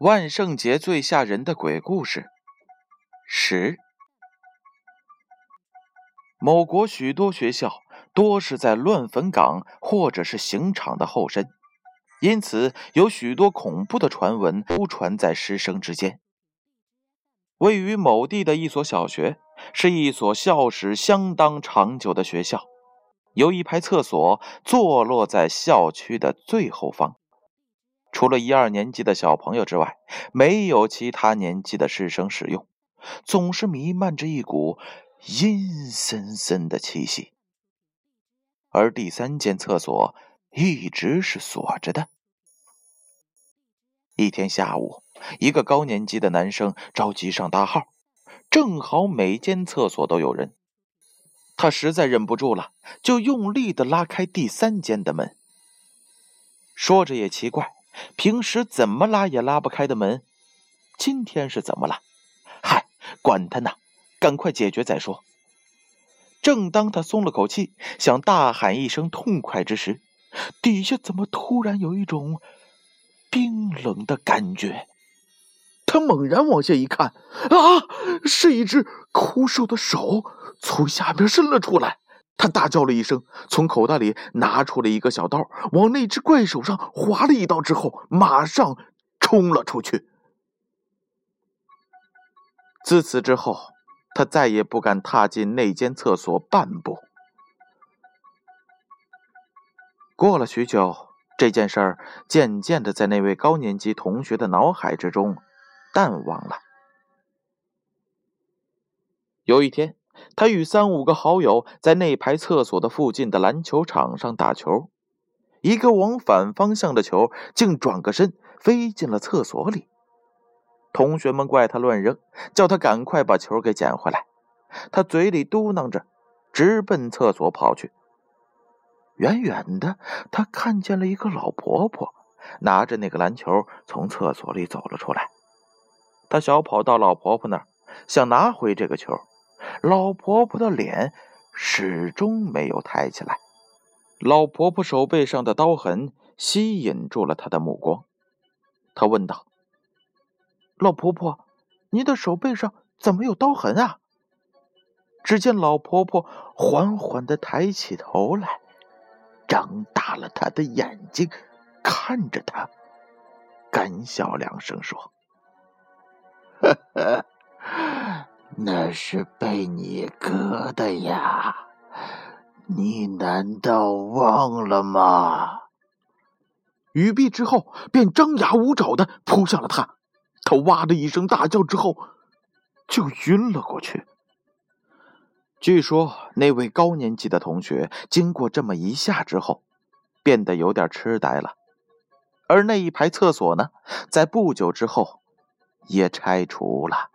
万圣节最吓人的鬼故事十。某国许多学校多是在乱坟岗或者是刑场的后身，因此有许多恐怖的传闻流传在师生之间。位于某地的一所小学，是一所校史相当长久的学校，有一排厕所坐落在校区的最后方。除了一二年级的小朋友之外，没有其他年级的师生使用，总是弥漫着一股阴森森的气息。而第三间厕所一直是锁着的。一天下午，一个高年级的男生着急上大号，正好每间厕所都有人，他实在忍不住了，就用力的拉开第三间的门。说着也奇怪。平时怎么拉也拉不开的门，今天是怎么了？嗨，管他呢，赶快解决再说。正当他松了口气，想大喊一声痛快之时，底下怎么突然有一种冰冷的感觉？他猛然往下一看，啊，是一只枯瘦的手从下边伸了出来。他大叫了一声，从口袋里拿出了一个小刀，往那只怪手上划了一刀之后，马上冲了出去。自此之后，他再也不敢踏进那间厕所半步。过了许久，这件事儿渐渐的在那位高年级同学的脑海之中淡忘了。有一天。他与三五个好友在那排厕所的附近的篮球场上打球，一个往反方向的球竟转个身飞进了厕所里。同学们怪他乱扔，叫他赶快把球给捡回来。他嘴里嘟囔着，直奔厕所跑去。远远的，他看见了一个老婆婆拿着那个篮球从厕所里走了出来。他小跑到老婆婆那儿，想拿回这个球。老婆婆的脸始终没有抬起来，老婆婆手背上的刀痕吸引住了他的目光。他问道：“老婆婆，您的手背上怎么有刀痕啊？”只见老婆婆缓缓的抬起头来，张大了她的眼睛，看着他，干笑两声说：“呵呵。”那是被你割的呀，你难道忘了吗？语毕之后，便张牙舞爪的扑向了他。他哇的一声大叫之后，就晕了过去。据说那位高年级的同学经过这么一下之后，变得有点痴呆了。而那一排厕所呢，在不久之后也拆除了。